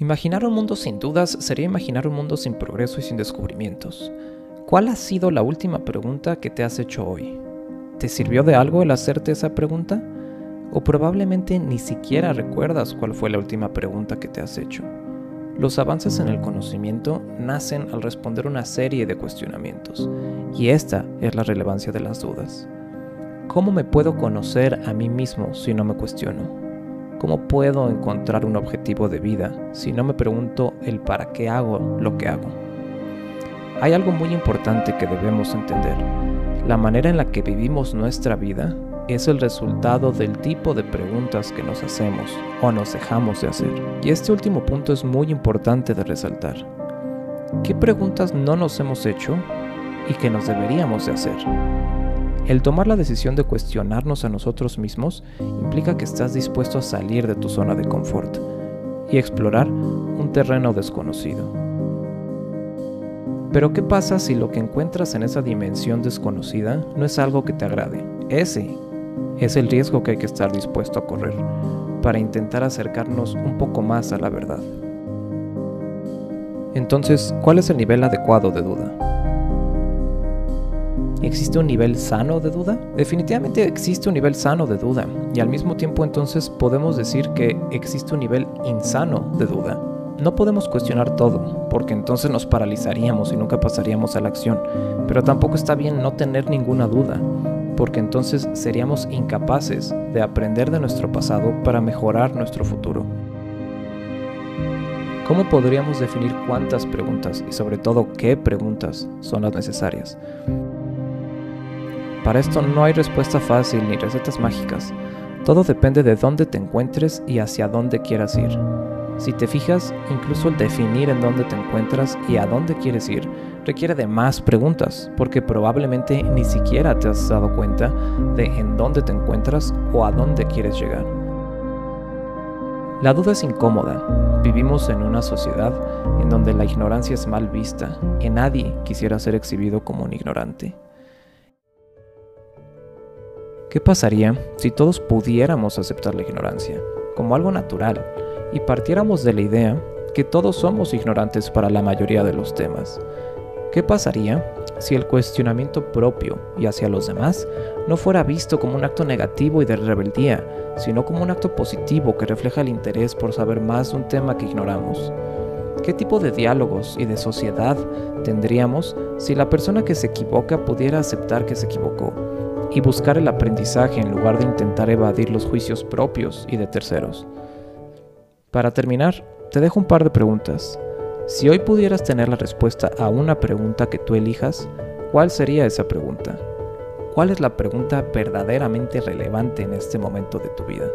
Imaginar un mundo sin dudas sería imaginar un mundo sin progreso y sin descubrimientos. ¿Cuál ha sido la última pregunta que te has hecho hoy? ¿Te sirvió de algo el hacerte esa pregunta? O probablemente ni siquiera recuerdas cuál fue la última pregunta que te has hecho. Los avances en el conocimiento nacen al responder una serie de cuestionamientos, y esta es la relevancia de las dudas. ¿Cómo me puedo conocer a mí mismo si no me cuestiono? ¿Cómo puedo encontrar un objetivo de vida si no me pregunto el para qué hago lo que hago? Hay algo muy importante que debemos entender. La manera en la que vivimos nuestra vida es el resultado del tipo de preguntas que nos hacemos o nos dejamos de hacer. Y este último punto es muy importante de resaltar. ¿Qué preguntas no nos hemos hecho y que nos deberíamos de hacer? El tomar la decisión de cuestionarnos a nosotros mismos implica que estás dispuesto a salir de tu zona de confort y explorar un terreno desconocido. Pero ¿qué pasa si lo que encuentras en esa dimensión desconocida no es algo que te agrade? Ese es el riesgo que hay que estar dispuesto a correr para intentar acercarnos un poco más a la verdad. Entonces, ¿cuál es el nivel adecuado de duda? ¿Existe un nivel sano de duda? Definitivamente existe un nivel sano de duda y al mismo tiempo entonces podemos decir que existe un nivel insano de duda. No podemos cuestionar todo, porque entonces nos paralizaríamos y nunca pasaríamos a la acción, pero tampoco está bien no tener ninguna duda, porque entonces seríamos incapaces de aprender de nuestro pasado para mejorar nuestro futuro. ¿Cómo podríamos definir cuántas preguntas y sobre todo qué preguntas son las necesarias? Para esto no hay respuesta fácil ni recetas mágicas. Todo depende de dónde te encuentres y hacia dónde quieras ir. Si te fijas, incluso el definir en dónde te encuentras y a dónde quieres ir requiere de más preguntas, porque probablemente ni siquiera te has dado cuenta de en dónde te encuentras o a dónde quieres llegar. La duda es incómoda. Vivimos en una sociedad en donde la ignorancia es mal vista y nadie quisiera ser exhibido como un ignorante. ¿Qué pasaría si todos pudiéramos aceptar la ignorancia como algo natural y partiéramos de la idea que todos somos ignorantes para la mayoría de los temas? ¿Qué pasaría si el cuestionamiento propio y hacia los demás no fuera visto como un acto negativo y de rebeldía, sino como un acto positivo que refleja el interés por saber más de un tema que ignoramos? ¿Qué tipo de diálogos y de sociedad tendríamos si la persona que se equivoca pudiera aceptar que se equivocó y buscar el aprendizaje en lugar de intentar evadir los juicios propios y de terceros. Para terminar, te dejo un par de preguntas. Si hoy pudieras tener la respuesta a una pregunta que tú elijas, ¿cuál sería esa pregunta? ¿Cuál es la pregunta verdaderamente relevante en este momento de tu vida?